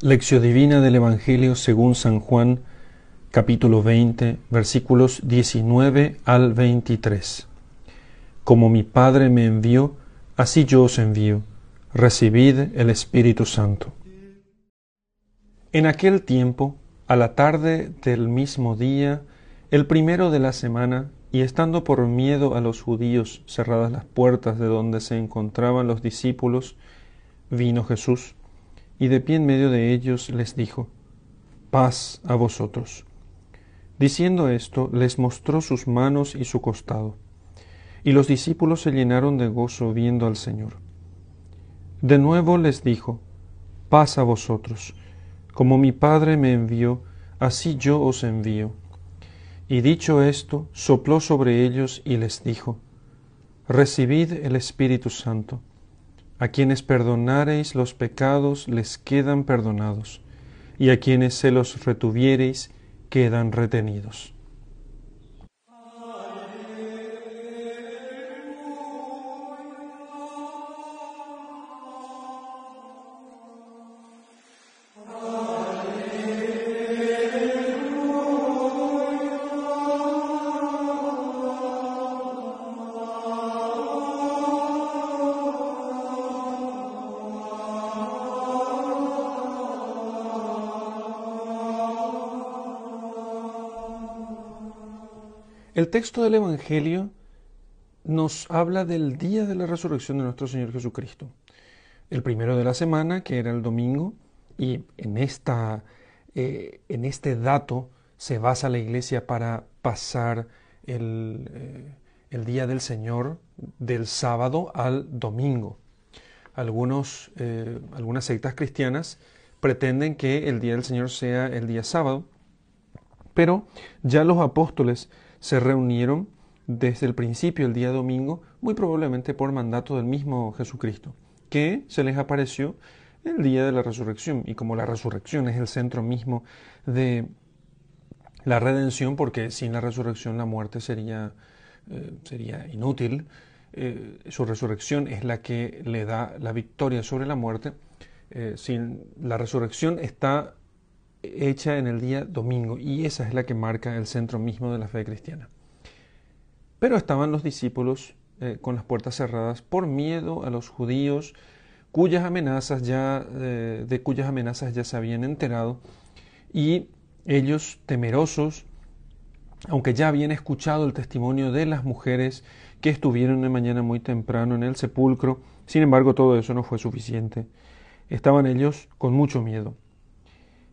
Lección Divina del Evangelio según San Juan, capítulo 20, versículos 19 al 23. Como mi Padre me envió, así yo os envío. Recibid el Espíritu Santo. En aquel tiempo, a la tarde del mismo día, el primero de la semana, y estando por miedo a los judíos cerradas las puertas de donde se encontraban los discípulos, vino Jesús y de pie en medio de ellos les dijo, paz a vosotros. Diciendo esto, les mostró sus manos y su costado, y los discípulos se llenaron de gozo viendo al Señor. De nuevo les dijo, paz a vosotros, como mi Padre me envió, así yo os envío. Y dicho esto, sopló sobre ellos y les dijo, Recibid el Espíritu Santo. A quienes perdonareis los pecados les quedan perdonados, y a quienes se los retuviereis quedan retenidos. El texto del Evangelio nos habla del día de la resurrección de nuestro Señor Jesucristo. El primero de la semana, que era el domingo, y en, esta, eh, en este dato se basa la iglesia para pasar el, eh, el, día del Señor del sábado al domingo. Algunos, eh, algunas sectas cristianas pretenden que el día del Señor sea el día sábado, pero ya los apóstoles se reunieron desde el principio, el día domingo, muy probablemente por mandato del mismo Jesucristo, que se les apareció el día de la resurrección. Y como la resurrección es el centro mismo de la redención, porque sin la resurrección la muerte sería, eh, sería inútil, eh, su resurrección es la que le da la victoria sobre la muerte. Eh, sin la resurrección está hecha en el día domingo y esa es la que marca el centro mismo de la fe cristiana. Pero estaban los discípulos eh, con las puertas cerradas por miedo a los judíos cuyas amenazas ya eh, de cuyas amenazas ya se habían enterado y ellos temerosos aunque ya habían escuchado el testimonio de las mujeres que estuvieron de mañana muy temprano en el sepulcro, sin embargo todo eso no fue suficiente. Estaban ellos con mucho miedo.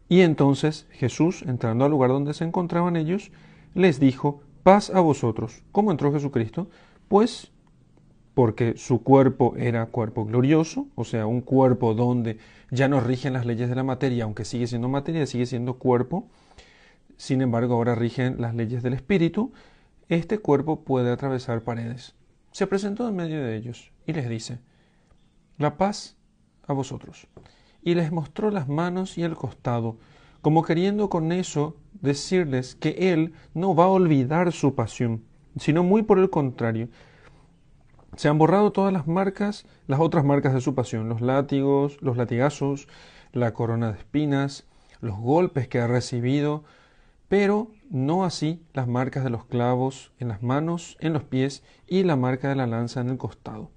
Y entonces Jesús, entrando al lugar donde se encontraban ellos, les dijo, paz a vosotros. ¿Cómo entró Jesucristo? Pues porque su cuerpo era cuerpo glorioso, o sea, un cuerpo donde ya no rigen las leyes de la materia, aunque sigue siendo materia, sigue siendo cuerpo, sin embargo ahora rigen las leyes del espíritu, este cuerpo puede atravesar paredes. Se presentó en medio de ellos y les dice, la paz a vosotros y les mostró las manos y el costado, como queriendo con eso decirles que Él no va a olvidar su pasión, sino muy por el contrario. Se han borrado todas las marcas, las otras marcas de su pasión, los látigos, los latigazos, la corona de espinas, los golpes que ha recibido, pero no así las marcas de los clavos en las manos, en los pies y la marca de la lanza en el costado.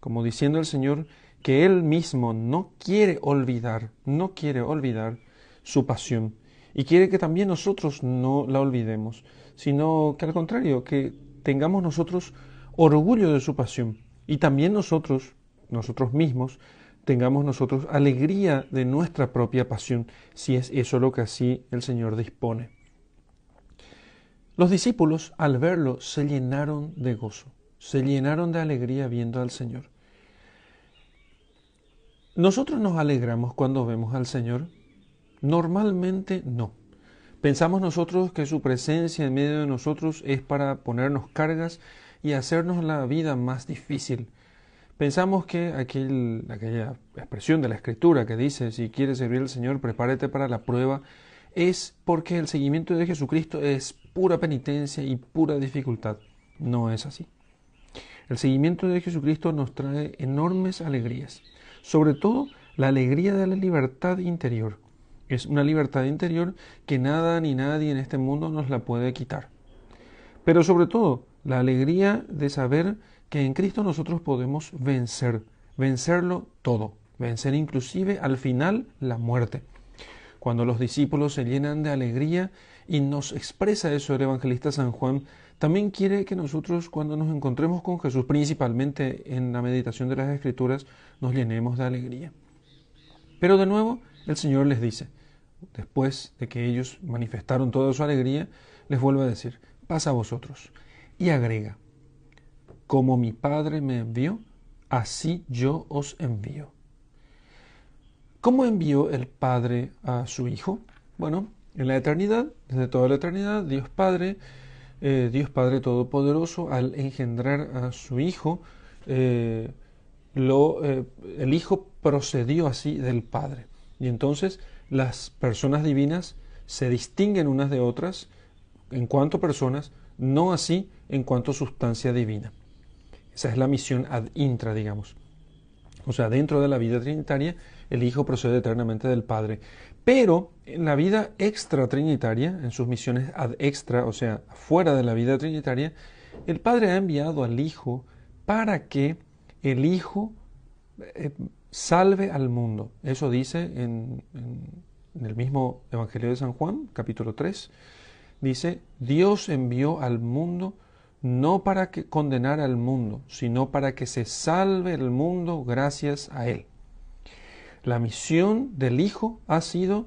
Como diciendo el Señor que Él mismo no quiere olvidar, no quiere olvidar su pasión y quiere que también nosotros no la olvidemos, sino que al contrario, que tengamos nosotros orgullo de su pasión y también nosotros, nosotros mismos, tengamos nosotros alegría de nuestra propia pasión, si es eso lo que así el Señor dispone. Los discípulos al verlo se llenaron de gozo, se llenaron de alegría viendo al Señor. ¿Nosotros nos alegramos cuando vemos al Señor? Normalmente no. Pensamos nosotros que su presencia en medio de nosotros es para ponernos cargas y hacernos la vida más difícil. Pensamos que aquella expresión de la Escritura que dice, si quieres servir al Señor, prepárate para la prueba, es porque el seguimiento de Jesucristo es pura penitencia y pura dificultad. No es así. El seguimiento de Jesucristo nos trae enormes alegrías sobre todo la alegría de la libertad interior. Es una libertad interior que nada ni nadie en este mundo nos la puede quitar. Pero sobre todo, la alegría de saber que en Cristo nosotros podemos vencer, vencerlo todo, vencer inclusive al final la muerte. Cuando los discípulos se llenan de alegría y nos expresa eso el evangelista San Juan, también quiere que nosotros cuando nos encontremos con Jesús, principalmente en la meditación de las Escrituras, nos llenemos de alegría. Pero de nuevo, el Señor les dice, después de que ellos manifestaron toda su alegría, les vuelve a decir, pasa a vosotros. Y agrega, como mi Padre me envió, así yo os envío. ¿Cómo envió el Padre a su Hijo? Bueno, en la eternidad, desde toda la eternidad, Dios Padre, eh, Dios Padre Todopoderoso, al engendrar a su Hijo, eh, eh, el Hijo procedió así del Padre. Y entonces las personas divinas se distinguen unas de otras en cuanto personas, no así en cuanto sustancia divina. Esa es la misión ad intra, digamos. O sea, dentro de la vida trinitaria, el Hijo procede eternamente del Padre. Pero en la vida extra trinitaria, en sus misiones ad extra, o sea, fuera de la vida trinitaria, el Padre ha enviado al Hijo para que el Hijo eh, salve al mundo. Eso dice en, el mismo Evangelio de San Juan, capítulo 3. Dice, Dios envió al mundo no para que condenar al mundo, sino para que se salve el mundo gracias a Él. La misión del Hijo ha sido,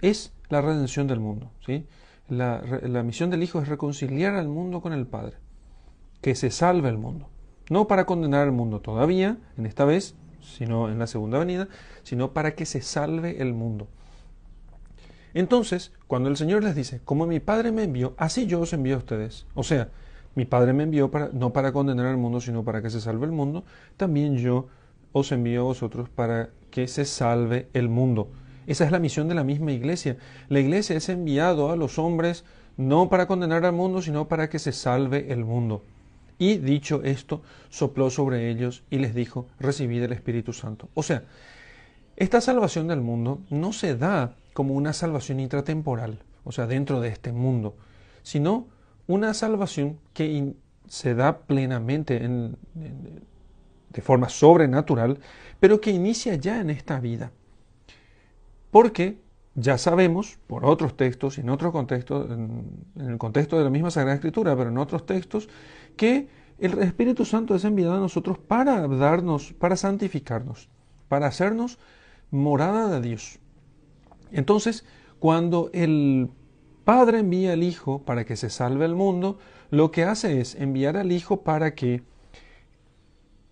es la redención del mundo. ¿sí? La, la misión del Hijo es reconciliar al mundo con el Padre, que se salve el mundo. No para condenar al mundo todavía, en esta vez, sino en la segunda venida, sino para que se salve el mundo. Entonces, cuando el Señor les dice, como mi Padre me envió, así yo os envío a ustedes. O sea, mi Padre me envió para, no para condenar al mundo, sino para que se salve el mundo, también yo os envío a vosotros para que se salve el mundo. Esa es la misión de la misma iglesia. La iglesia es enviado a los hombres no para condenar al mundo, sino para que se salve el mundo. Y dicho esto, sopló sobre ellos y les dijo, recibid el Espíritu Santo. O sea, esta salvación del mundo no se da como una salvación intratemporal, o sea, dentro de este mundo, sino una salvación que se da plenamente de forma sobrenatural, pero que inicia ya en esta vida. Porque ya sabemos, por otros textos y en otros contextos, en, el contexto de la misma Sagrada Escritura, pero en otros textos, que el Espíritu Santo es enviado a nosotros para darnos, para santificarnos, para hacernos morada de Dios. Entonces, cuando el Padre envía al Hijo para que se salve el mundo, lo que hace es enviar al Hijo para que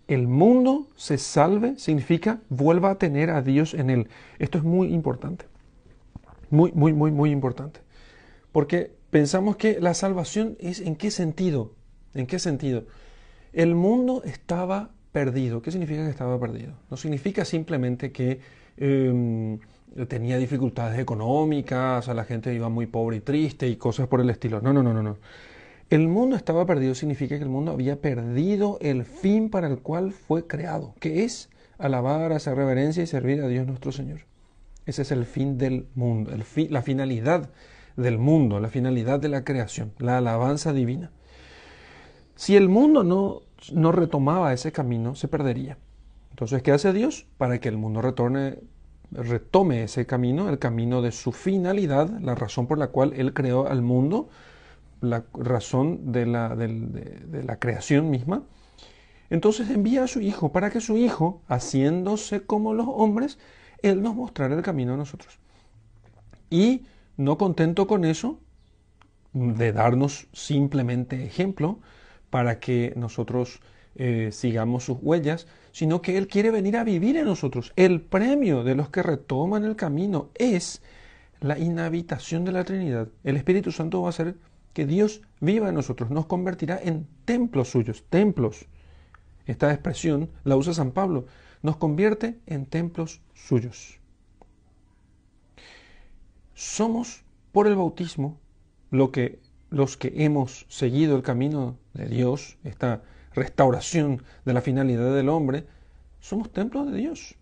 el mundo se salve, significa vuelva a tener a Dios en él. Esto es muy importante. Muy, muy, muy, muy importante. Porque pensamos que la salvación es en qué sentido. ¿En qué sentido? El mundo estaba perdido. ¿Qué significa que estaba perdido? No significa simplemente que em, tenía dificultades económicas, a la gente iba muy pobre y triste y cosas por el estilo. No, no, no, no, no. El mundo estaba perdido significa que el mundo había perdido el fin para el cual fue creado, que es alabar, hacer reverencia y servir a Dios nuestro Señor. Ese es el fin del mundo, la finalidad del mundo, la finalidad de la creación, la alabanza divina. Si el mundo no, no retomaba ese camino, se perdería. Entonces, ¿qué hace Dios? Para que el mundo retorne retome ese camino, el camino de su finalidad, la razón por la cual Él creó al mundo, la razón de la, de, la creación misma. Entonces envía a su Hijo para que su Hijo, haciéndose como los hombres, Él nos mostrara el camino a nosotros. Y no contento con eso, de darnos simplemente ejemplo para que nosotros eh, sigamos sus huellas, sino que Él quiere venir a vivir en nosotros. El premio de los que retoman el camino es la inhabitación de la Trinidad. El Espíritu Santo va a hacer que Dios viva en nosotros, nos convertirá en templos suyos, templos. Esta expresión la usa San Pablo, nos convierte en templos suyos. Somos por el bautismo lo que los que hemos seguido el camino de Dios, esta restauración de la finalidad del hombre, somos templos de Dios.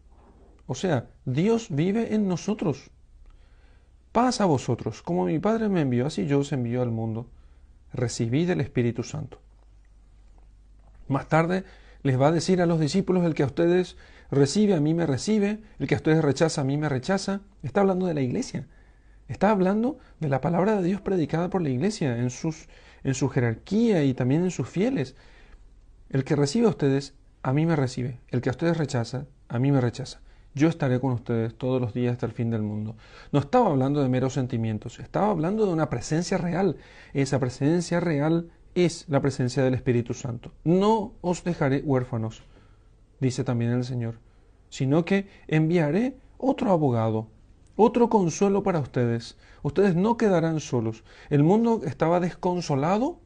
O sea, Dios vive en nosotros. Paz a vosotros, como mi Padre me envió, así yo os envío al mundo. Recibid el Espíritu Santo. Más tarde les va a decir a los discípulos, el que a ustedes recibe, a mí me recibe, el que a ustedes rechaza, a mí me rechaza. Está hablando de la iglesia. Está hablando de la palabra de Dios predicada por la iglesia en, sus, en su jerarquía y también en sus fieles. El que recibe a ustedes, a mí me recibe. El que a ustedes rechaza, a mí me rechaza. Yo estaré con ustedes todos los días hasta el fin del mundo. No estaba hablando de meros sentimientos, estaba hablando de una presencia real. Esa presencia real es la presencia del Espíritu Santo. No os dejaré huérfanos, dice también el Señor, sino que enviaré otro abogado, otro consuelo para ustedes. Ustedes no quedarán solos. El mundo estaba desconsolado,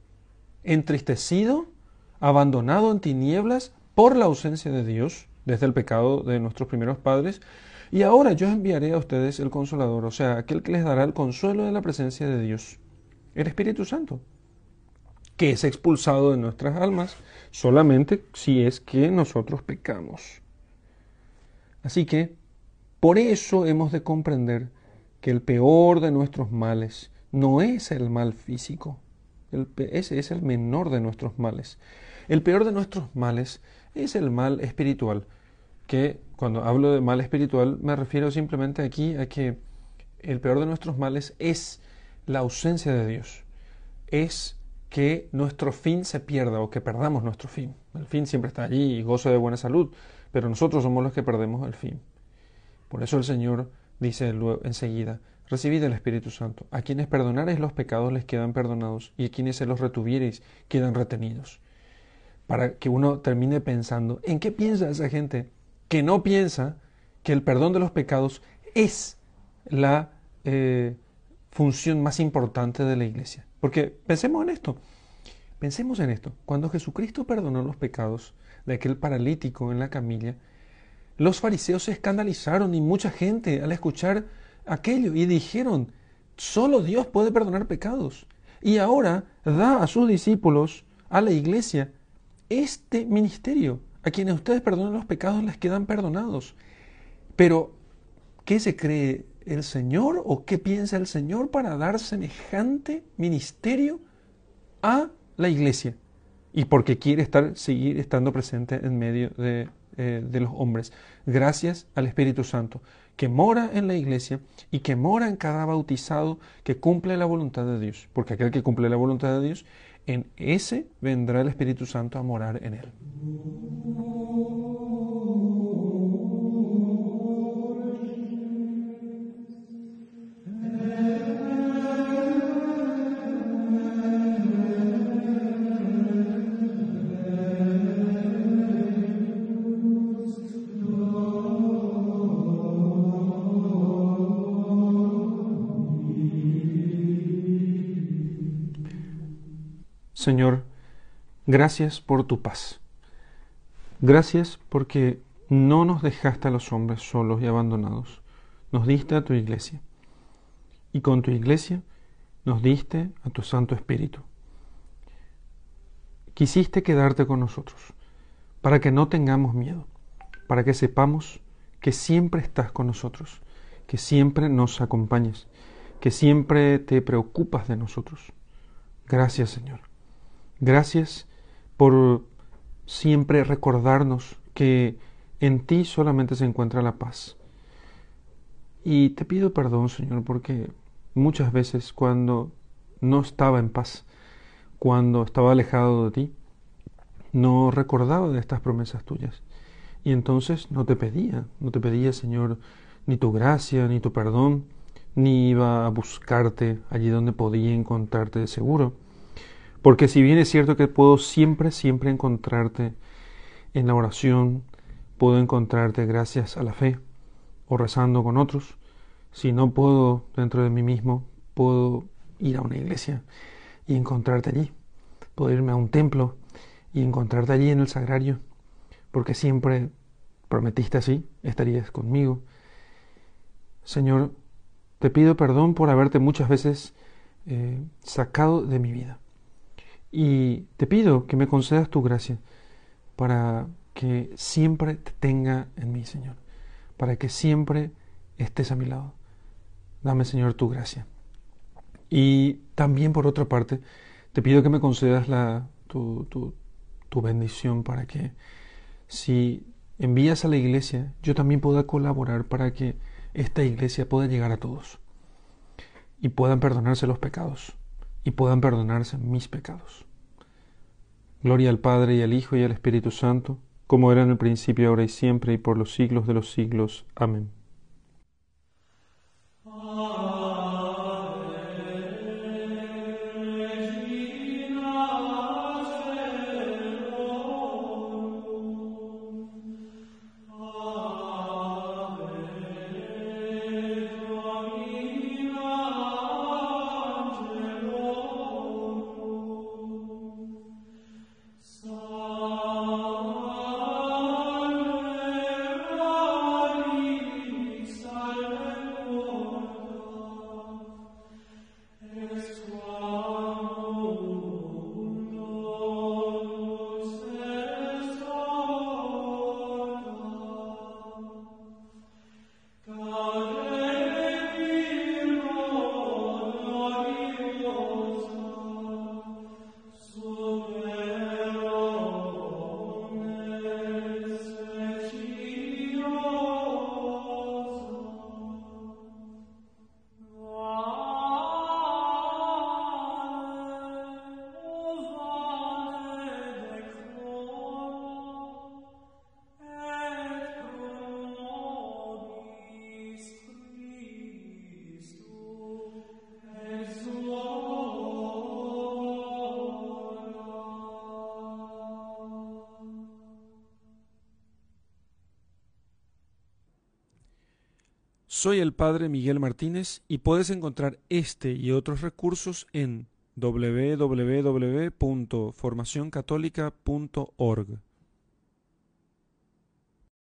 entristecido, abandonado en tinieblas por la ausencia de Dios, desde el pecado de nuestros primeros padres, y ahora yo enviaré a ustedes el consolador, o sea, aquel que les dará el consuelo de la presencia de Dios, el Espíritu Santo, que es expulsado de nuestras almas solamente si es que nosotros pecamos. Así que por eso hemos de comprender que el peor de nuestros males no es el mal físico, ese es el menor de nuestros males. El peor de nuestros males es el mal espiritual, que cuando hablo de mal espiritual me refiero simplemente aquí a que el peor de nuestros males es la ausencia de Dios, es que nuestro fin se pierda o que perdamos nuestro fin. El fin siempre está allí y gozo de buena salud, pero nosotros somos los que perdemos el fin. Por eso el Señor dice enseguida, recibid el Espíritu Santo. A quienes perdonareis los pecados les quedan perdonados y a quienes se los retuviereis quedan retenidos. Para que uno termine pensando, ¿en qué piensa esa gente que no piensa que el perdón de los pecados es la eh, función más importante de la iglesia? Porque pensemos en esto. Pensemos en esto. Cuando Jesucristo perdonó los pecados de aquel paralítico en la camilla, los fariseos se escandalizaron y mucha gente al escuchar aquello y dijeron, solo Dios puede perdonar pecados. Y ahora da a sus discípulos, a la iglesia, este ministerio. A quienes ustedes perdonan los pecados les quedan perdonados. Pero, ¿qué se cree el Señor o qué piensa el Señor para dar semejante ministerio a la iglesia? Y porque quiere estar, seguir estando presente en medio de eh, de los hombres, gracias al Espíritu Santo, que mora en la iglesia y que mora en cada bautizado que cumple la voluntad de Dios, porque aquel que cumple la voluntad de Dios, en ese vendrá el Espíritu Santo a morar en él. Gracias por tu paz. Gracias porque no nos dejaste a los hombres solos y abandonados. Nos diste a tu iglesia. Y con tu iglesia nos diste a tu Santo Espíritu. Quisiste quedarte con nosotros para que no tengamos miedo, para que sepamos que siempre estás con nosotros, que siempre nos acompañas, que siempre te preocupas de nosotros. Gracias Señor. Gracias por siempre recordarnos que en ti solamente se encuentra la paz. Y te pido perdón, Señor, porque muchas veces cuando no estaba en paz, cuando estaba alejado de ti, no recordaba de estas promesas tuyas. Y entonces no te pedía, no te pedía, Señor, ni tu gracia, ni tu perdón, ni iba a buscarte allí donde podía encontrarte de seguro. Porque si bien es cierto que puedo siempre, siempre encontrarte en la oración, puedo encontrarte gracias a la fe o rezando con otros, si no puedo dentro de mí mismo, puedo ir a una iglesia y encontrarte allí. Puedo irme a un templo y encontrarte allí en el sagrario, porque siempre prometiste así, estarías conmigo. Señor, te pido perdón por haberte muchas veces eh, sacado de mi vida. Y te pido que me concedas tu gracia para que siempre te tenga en mí, Señor, para que siempre estés a mi lado. Dame, Señor, tu gracia. Y también, por otra parte, te pido que me concedas la, tu, tu bendición para que si envías a la iglesia, yo también pueda colaborar para que esta iglesia pueda llegar a todos y puedan perdonarse los pecados y puedan perdonarse mis pecados. Gloria al Padre y al Hijo y al Espíritu Santo, como era en el principio, ahora y siempre, y por los siglos de los siglos. Amén. Soy el Padre Miguel Martínez y puedes encontrar este y otros recursos en www.formacioncatólica.org.